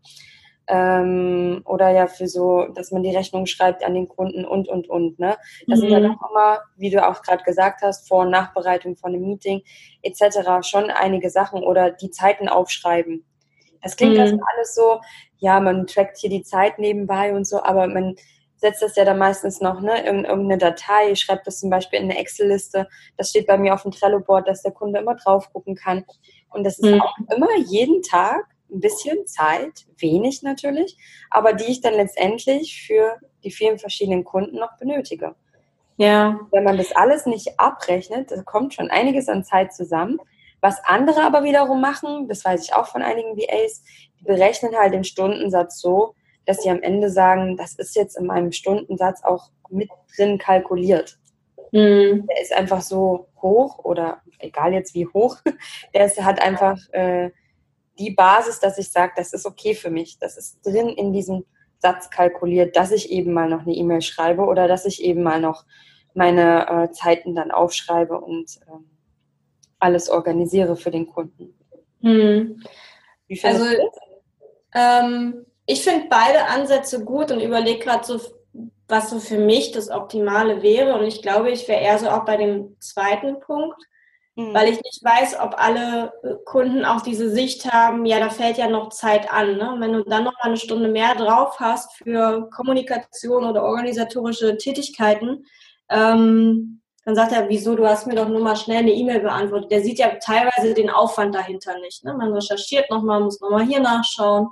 ähm, oder ja für so, dass man die Rechnung schreibt an den Kunden und, und, und. Ne? Das mhm. sind ja mhm. doch immer, wie du auch gerade gesagt hast, Vor- und Nachbereitung von einem Meeting etc. schon einige Sachen oder die Zeiten aufschreiben. Das klingt mhm. also alles so, ja, man trackt hier die Zeit nebenbei und so, aber man setzt das ja dann meistens noch ne, in irgendeine Datei, schreibt das zum Beispiel in eine Excel-Liste. Das steht bei mir auf dem Trello-Board, dass der Kunde immer drauf gucken kann. Und das ist mhm. auch immer jeden Tag ein bisschen Zeit, wenig natürlich, aber die ich dann letztendlich für die vielen verschiedenen Kunden noch benötige. Ja. Wenn man das alles nicht abrechnet, da kommt schon einiges an Zeit zusammen. Was andere aber wiederum machen, das weiß ich auch von einigen VAs, die berechnen halt den Stundensatz so, dass sie am Ende sagen, das ist jetzt in meinem Stundensatz auch mit drin kalkuliert. Mhm. Der ist einfach so hoch oder egal jetzt wie hoch, der ist, hat einfach äh, die Basis, dass ich sage, das ist okay für mich. Das ist drin in diesem Satz kalkuliert, dass ich eben mal noch eine E-Mail schreibe oder dass ich eben mal noch meine äh, Zeiten dann aufschreibe und ähm, alles organisiere für den Kunden. Hm. Wie also, ähm, ich finde beide Ansätze gut und überlege gerade so, was so für mich das Optimale wäre. Und ich glaube, ich wäre eher so auch bei dem zweiten Punkt mhm. weil ich nicht weiß, ob alle äh, Kunden auch diese Sicht haben, ja, da fällt ja noch Zeit an. Ne? wenn du dann noch mal eine Stunde mehr drauf hast für Kommunikation oder organisatorische Tätigkeiten, ähm, dann sagt er, wieso, du hast mir doch nur mal schnell eine E-Mail beantwortet. Der sieht ja teilweise den Aufwand dahinter nicht. Ne? Man recherchiert nochmal, muss nochmal hier nachschauen.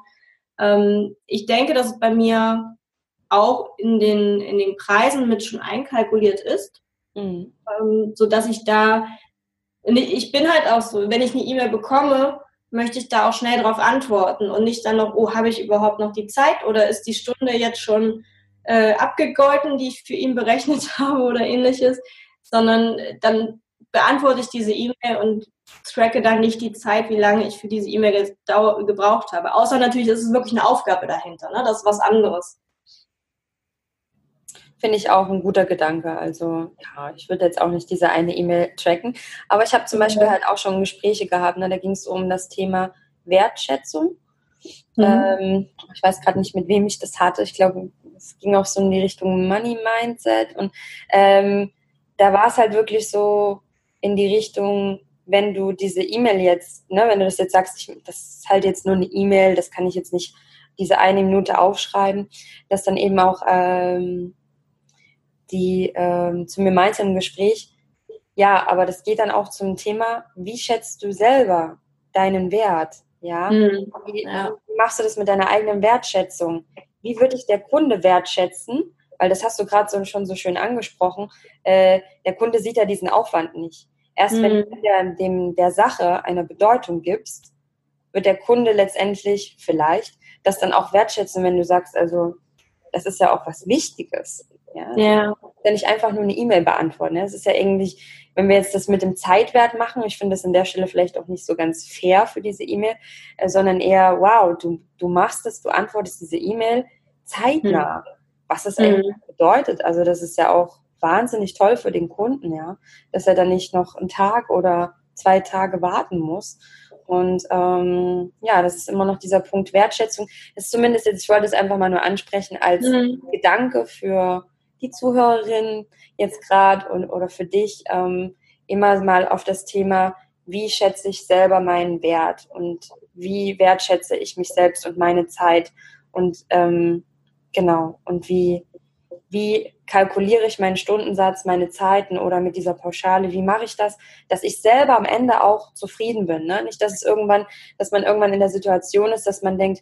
Ähm, ich denke, dass es bei mir auch in den, in den Preisen mit schon einkalkuliert ist, mhm. ähm, sodass ich da ich bin halt auch so, wenn ich eine E-Mail bekomme, möchte ich da auch schnell darauf antworten und nicht dann noch, oh, habe ich überhaupt noch die Zeit oder ist die Stunde jetzt schon äh, abgegolten, die ich für ihn berechnet habe oder ähnliches, sondern dann beantworte ich diese E-Mail und tracke dann nicht die Zeit, wie lange ich für diese E-Mail gebraucht habe. Außer natürlich ist es wirklich eine Aufgabe dahinter, ne? das ist was anderes finde ich auch ein guter Gedanke. Also ja, ich würde jetzt auch nicht diese eine E-Mail tracken. Aber ich habe zum Beispiel halt auch schon Gespräche gehabt, ne? da ging es um das Thema Wertschätzung. Mhm. Ähm, ich weiß gerade nicht, mit wem ich das hatte. Ich glaube, es ging auch so in die Richtung Money Mindset. Und ähm, da war es halt wirklich so in die Richtung, wenn du diese E-Mail jetzt, ne, wenn du das jetzt sagst, ich, das ist halt jetzt nur eine E-Mail, das kann ich jetzt nicht diese eine Minute aufschreiben, dass dann eben auch ähm, die ähm, zu mir meinte im Gespräch, ja, aber das geht dann auch zum Thema, wie schätzt du selber deinen Wert? Ja, mhm. Wie, ja. wie, machst du das mit deiner eigenen Wertschätzung? Wie würde ich der Kunde wertschätzen? Weil das hast du gerade so, schon so schön angesprochen. Äh, der Kunde sieht ja diesen Aufwand nicht. Erst mhm. wenn du der, dem, der Sache eine Bedeutung gibst, wird der Kunde letztendlich vielleicht das dann auch wertschätzen, wenn du sagst, also das ist ja auch was Wichtiges. Ja. ja. ja nicht einfach nur eine E-Mail beantworten. Ne? Es ist ja irgendwie, wenn wir jetzt das mit dem Zeitwert machen, ich finde das an der Stelle vielleicht auch nicht so ganz fair für diese E-Mail, äh, sondern eher, wow, du, du machst es, du antwortest diese E-Mail zeitnah. Hm. was das mhm. eigentlich bedeutet. Also das ist ja auch wahnsinnig toll für den Kunden, ja, dass er dann nicht noch einen Tag oder zwei Tage warten muss. Und ähm, ja, das ist immer noch dieser Punkt Wertschätzung. Das ist zumindest jetzt, ich wollte es einfach mal nur ansprechen als mhm. Gedanke für die Zuhörerin jetzt gerade oder für dich, ähm, immer mal auf das Thema, wie schätze ich selber meinen Wert und wie wertschätze ich mich selbst und meine Zeit und ähm, genau und wie wie kalkuliere ich meinen Stundensatz, meine Zeiten oder mit dieser Pauschale, wie mache ich das, dass ich selber am Ende auch zufrieden bin. Ne? Nicht, dass es irgendwann, dass man irgendwann in der Situation ist, dass man denkt,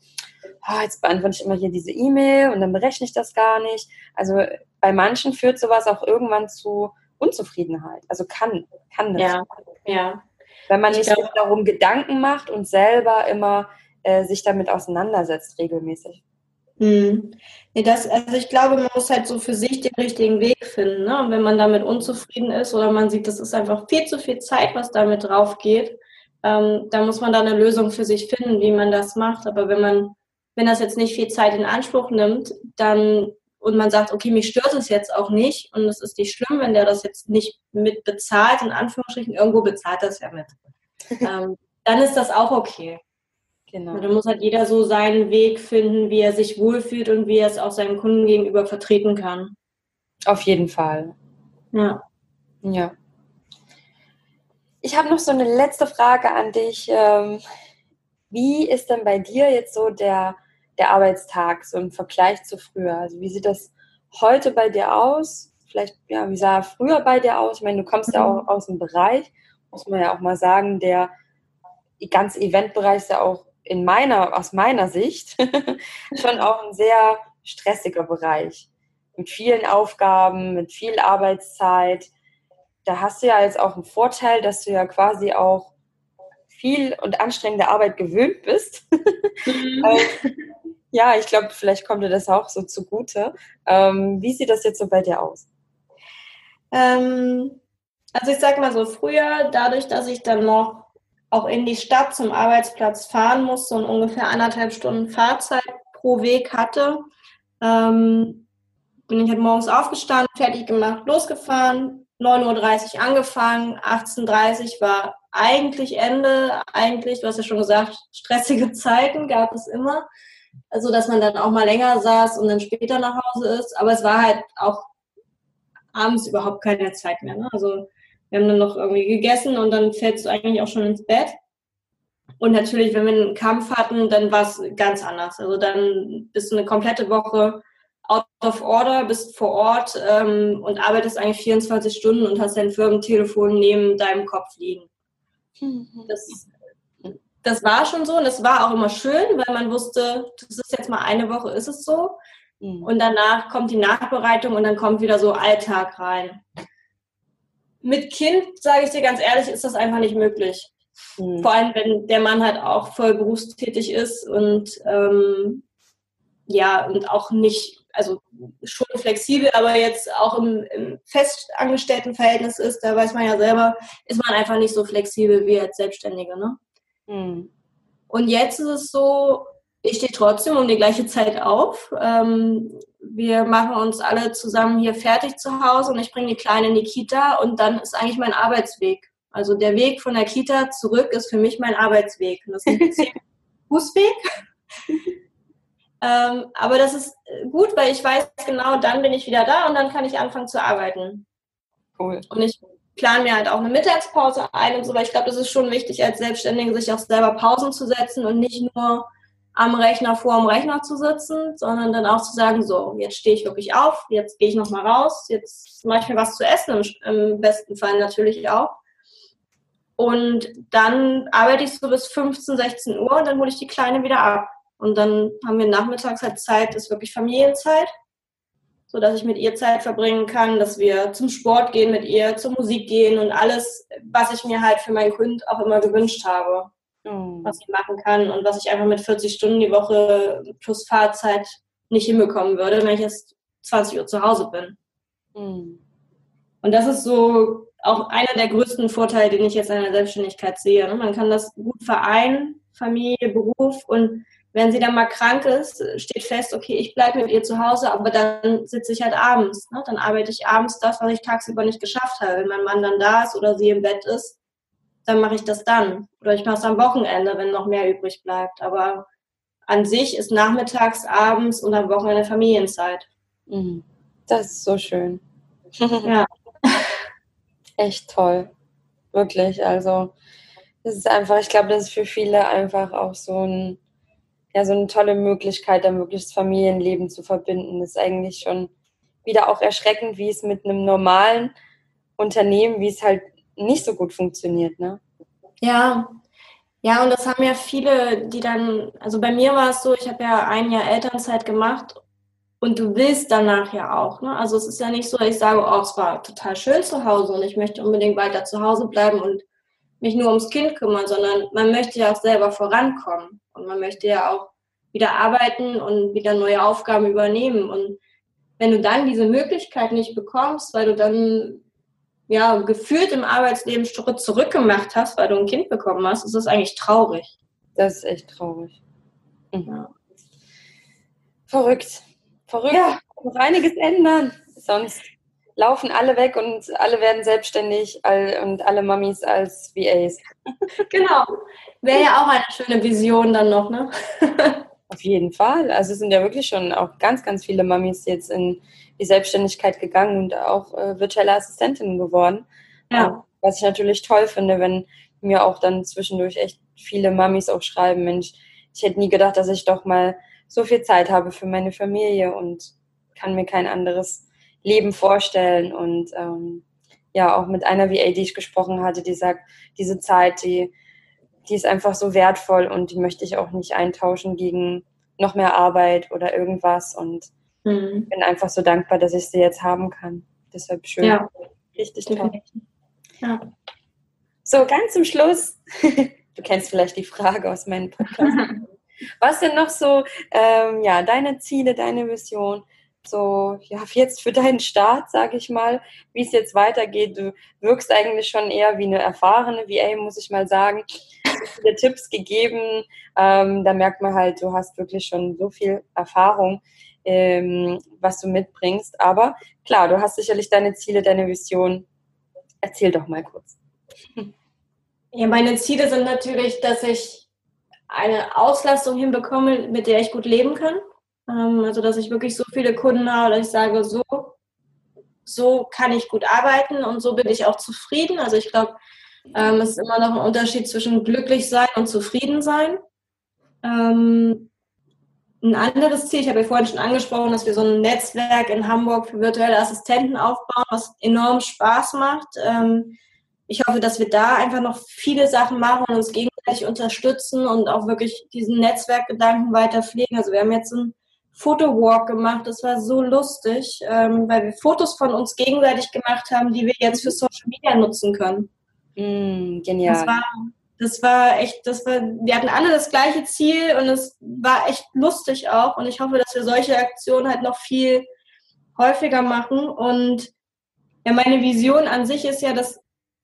oh, jetzt beantworte ich immer hier diese E-Mail und dann berechne ich das gar nicht. Also bei manchen führt sowas auch irgendwann zu Unzufriedenheit. Also kann, kann das. Ja, ja. Wenn man nicht glaub, darum Gedanken macht und selber immer äh, sich damit auseinandersetzt regelmäßig. Hm. Nee, das, also ich glaube, man muss halt so für sich den richtigen Weg finden. Ne? Und wenn man damit unzufrieden ist oder man sieht, das ist einfach viel zu viel Zeit, was damit drauf geht, ähm, dann muss man da eine Lösung für sich finden, wie man das macht. Aber wenn man, wenn das jetzt nicht viel Zeit in Anspruch nimmt, dann und man sagt, okay, mich stört es jetzt auch nicht und es ist nicht schlimm, wenn der das jetzt nicht mit bezahlt, in Anführungsstrichen, irgendwo bezahlt das ja mit. ähm, dann ist das auch okay. Genau. dann muss halt jeder so seinen Weg finden, wie er sich wohlfühlt und wie er es auch seinen Kunden gegenüber vertreten kann. Auf jeden Fall. Ja. Ja. Ich habe noch so eine letzte Frage an dich. Ähm, wie ist denn bei dir jetzt so der der Arbeitstag, so im Vergleich zu früher? Also wie sieht das heute bei dir aus? Vielleicht, ja, wie sah er früher bei dir aus? Ich meine, du kommst ja auch mhm. aus dem Bereich, muss man ja auch mal sagen, der ganze Eventbereich ist ja auch in meiner, aus meiner Sicht schon auch ein sehr stressiger Bereich. Mit vielen Aufgaben, mit viel Arbeitszeit. Da hast du ja jetzt auch einen Vorteil, dass du ja quasi auch viel und anstrengende Arbeit gewöhnt bist. Mhm. Ja, ich glaube, vielleicht kommt dir das auch so zugute. Ähm, wie sieht das jetzt so bei dir aus? Ähm, also ich sag mal so, früher, dadurch, dass ich dann noch auch in die Stadt zum Arbeitsplatz fahren musste und ungefähr anderthalb Stunden Fahrzeit pro Weg hatte, ähm, bin ich halt morgens aufgestanden, fertig gemacht, losgefahren, 9.30 Uhr angefangen, 18.30 Uhr war eigentlich Ende, eigentlich, du hast ja schon gesagt, stressige Zeiten gab es immer also dass man dann auch mal länger saß und dann später nach Hause ist. Aber es war halt auch abends überhaupt keine Zeit mehr. Ne? Also wir haben dann noch irgendwie gegessen und dann fällst du eigentlich auch schon ins Bett. Und natürlich, wenn wir einen Kampf hatten, dann war es ganz anders. Also dann bist du eine komplette Woche out of order, bist vor Ort ähm, und arbeitest eigentlich 24 Stunden und hast dein Firmentelefon neben deinem Kopf liegen. Mhm. Das das war schon so und das war auch immer schön, weil man wusste, das ist jetzt mal eine Woche, ist es so. Mhm. Und danach kommt die Nachbereitung und dann kommt wieder so Alltag rein. Mit Kind, sage ich dir ganz ehrlich, ist das einfach nicht möglich. Mhm. Vor allem, wenn der Mann halt auch voll berufstätig ist und ähm, ja, und auch nicht, also schon flexibel, aber jetzt auch im, im festangestellten Verhältnis ist, da weiß man ja selber, ist man einfach nicht so flexibel wie als Selbstständige, ne? Mhm. Und jetzt ist es so, ich stehe trotzdem um die gleiche Zeit auf. Ähm, wir machen uns alle zusammen hier fertig zu Hause und ich bringe die Kleine in die Kita und dann ist eigentlich mein Arbeitsweg. Also der Weg von der Kita zurück ist für mich mein Arbeitsweg. Und das ist ein Fußweg. ähm, aber das ist gut, weil ich weiß genau, dann bin ich wieder da und dann kann ich anfangen zu arbeiten. Cool. Und ich plane mir halt auch eine Mittagspause ein und so, weil ich glaube, das ist schon wichtig, als Selbstständige sich auch selber Pausen zu setzen und nicht nur am Rechner vor dem Rechner zu sitzen, sondern dann auch zu sagen, so, jetzt stehe ich wirklich auf, jetzt gehe ich nochmal raus, jetzt mache ich mir was zu essen, im, im besten Fall natürlich auch. Und dann arbeite ich so bis 15, 16 Uhr und dann hole ich die Kleine wieder ab. Und dann haben wir nachmittags halt Zeit, ist wirklich Familienzeit so dass ich mit ihr Zeit verbringen kann, dass wir zum Sport gehen mit ihr, zur Musik gehen und alles, was ich mir halt für meinen Kind auch immer gewünscht habe, mhm. was ich machen kann und was ich einfach mit 40 Stunden die Woche plus Fahrzeit nicht hinbekommen würde, wenn ich jetzt 20 Uhr zu Hause bin. Mhm. Und das ist so auch einer der größten Vorteile, den ich jetzt in der Selbstständigkeit sehe. Ne? Man kann das gut vereinen, Familie, Beruf und wenn sie dann mal krank ist, steht fest, okay, ich bleibe mit ihr zu Hause, aber dann sitze ich halt abends. Ne? Dann arbeite ich abends das, was ich tagsüber nicht geschafft habe. Wenn mein Mann dann da ist oder sie im Bett ist, dann mache ich das dann. Oder ich mache es am Wochenende, wenn noch mehr übrig bleibt. Aber an sich ist nachmittags, abends und am Wochenende Familienzeit. Mhm. Das ist so schön. ja. Echt toll. Wirklich. Also, das ist einfach, ich glaube, das ist für viele einfach auch so ein ja so eine tolle Möglichkeit, wirklich das Familienleben zu verbinden. Das ist eigentlich schon wieder auch erschreckend, wie es mit einem normalen Unternehmen, wie es halt nicht so gut funktioniert, ne? Ja, ja, und das haben ja viele, die dann, also bei mir war es so, ich habe ja ein Jahr Elternzeit gemacht und du willst danach ja auch, ne? Also es ist ja nicht so, ich sage, oh, es war total schön zu Hause und ich möchte unbedingt weiter zu Hause bleiben und mich nur ums Kind kümmern, sondern man möchte ja auch selber vorankommen und man möchte ja auch wieder arbeiten und wieder neue Aufgaben übernehmen. Und wenn du dann diese Möglichkeit nicht bekommst, weil du dann ja gefühlt im Arbeitsleben Schritt zurück gemacht hast, weil du ein Kind bekommen hast, ist das eigentlich traurig. Das ist echt traurig. Mhm. Ja. Verrückt. Verrückt. Ja. Noch einiges ändern. Sonst laufen alle weg und alle werden selbstständig und alle Mamis als VAs. Genau. Wäre ja auch eine schöne Vision dann noch, ne? Auf jeden Fall. Also es sind ja wirklich schon auch ganz, ganz viele Mamis jetzt in die Selbstständigkeit gegangen und auch äh, virtuelle Assistentinnen geworden. Ja. Ähm, was ich natürlich toll finde, wenn mir auch dann zwischendurch echt viele Mamis auch schreiben, Mensch, ich hätte nie gedacht, dass ich doch mal so viel Zeit habe für meine Familie und kann mir kein anderes Leben vorstellen. Und ähm, ja, auch mit einer VA, die ich gesprochen hatte, die sagt, diese Zeit, die, die ist einfach so wertvoll und die möchte ich auch nicht eintauschen gegen noch mehr Arbeit oder irgendwas. Und mhm. bin einfach so dankbar, dass ich sie jetzt haben kann. Deshalb schön. Ja. Richtig toll. Ja. So, ganz zum Schluss. Du kennst vielleicht die Frage aus meinem Podcast. Was sind noch so ähm, ja, deine Ziele, deine Vision? So, ja, jetzt für deinen Start, sage ich mal, wie es jetzt weitergeht. Du wirkst eigentlich schon eher wie eine erfahrene VA, muss ich mal sagen. So viele Tipps gegeben. Ähm, da merkt man halt, du hast wirklich schon so viel Erfahrung, ähm, was du mitbringst. Aber klar, du hast sicherlich deine Ziele, deine Vision. Erzähl doch mal kurz. Ja, meine Ziele sind natürlich, dass ich eine Auslastung hinbekomme, mit der ich gut leben kann. Ähm, also, dass ich wirklich so viele Kunden habe, dass ich sage, so, so kann ich gut arbeiten und so bin ich auch zufrieden. Also, ich glaube, ähm, es ist immer noch ein Unterschied zwischen glücklich sein und zufrieden sein. Ähm, ein anderes Ziel, ich habe ja vorhin schon angesprochen, dass wir so ein Netzwerk in Hamburg für virtuelle Assistenten aufbauen, was enorm Spaß macht. Ich hoffe, dass wir da einfach noch viele Sachen machen und uns gegenseitig unterstützen und auch wirklich diesen Netzwerkgedanken weiter pflegen. Also wir haben jetzt ein Fotowalk gemacht. Das war so lustig, ähm, weil wir Fotos von uns gegenseitig gemacht haben, die wir jetzt für Social Media nutzen können. Mm, genial. Das war, das war echt, das war, wir hatten alle das gleiche Ziel und es war echt lustig auch. Und ich hoffe, dass wir solche Aktionen halt noch viel häufiger machen. Und ja, meine Vision an sich ist ja, dass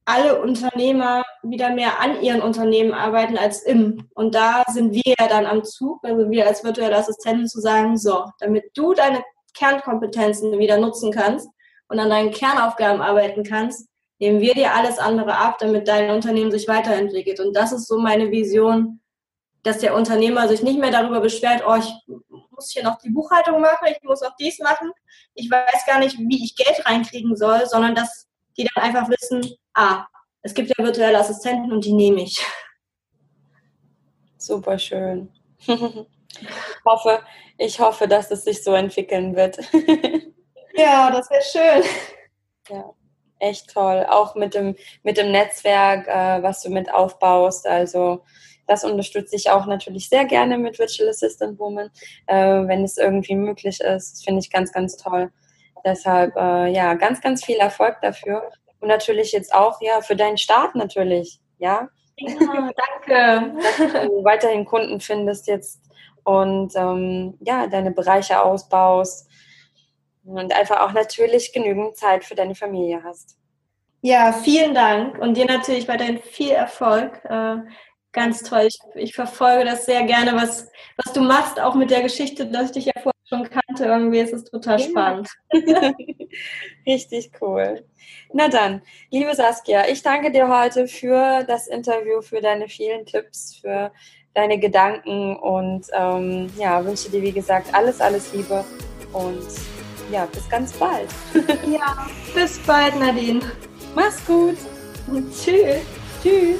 alle Unternehmer wieder mehr an ihren Unternehmen arbeiten als im. Und da sind wir ja dann am Zug, also wir als virtuelle Assistenten zu sagen, so, damit du deine Kernkompetenzen wieder nutzen kannst und an deinen Kernaufgaben arbeiten kannst, nehmen wir dir alles andere ab, damit dein Unternehmen sich weiterentwickelt. Und das ist so meine Vision, dass der Unternehmer sich nicht mehr darüber beschwert, oh, ich muss hier noch die Buchhaltung machen, ich muss auch dies machen, ich weiß gar nicht, wie ich Geld reinkriegen soll, sondern dass die dann einfach wissen, ah, es gibt ja virtuelle Assistenten und die nehme ich. Super schön. Ich hoffe, ich hoffe, dass es sich so entwickeln wird. Ja, das wäre schön. Ja, echt toll. Auch mit dem, mit dem Netzwerk, äh, was du mit aufbaust. Also das unterstütze ich auch natürlich sehr gerne mit Virtual Assistant Woman, äh, wenn es irgendwie möglich ist. Das finde ich ganz, ganz toll. Deshalb, äh, ja, ganz, ganz viel Erfolg dafür. Und natürlich jetzt auch, ja, für deinen Start natürlich, ja. Ja, danke. Dass du weiterhin Kunden findest jetzt und ähm, ja, deine Bereiche ausbaust und einfach auch natürlich genügend Zeit für deine Familie hast. Ja, vielen Dank und dir natürlich weiterhin viel Erfolg. Äh, ganz toll. Ich, ich, verfolge das sehr gerne, was, was du machst, auch mit der Geschichte, dass ich dich ja vorher schon kannte. Irgendwie ist es total ja. spannend. Richtig cool. Na dann, liebe Saskia, ich danke dir heute für das Interview, für deine vielen Tipps, für deine Gedanken und ähm, ja, wünsche dir, wie gesagt, alles, alles Liebe und ja, bis ganz bald. ja, bis bald, Nadine. Mach's gut. Tschüss. Tschüss.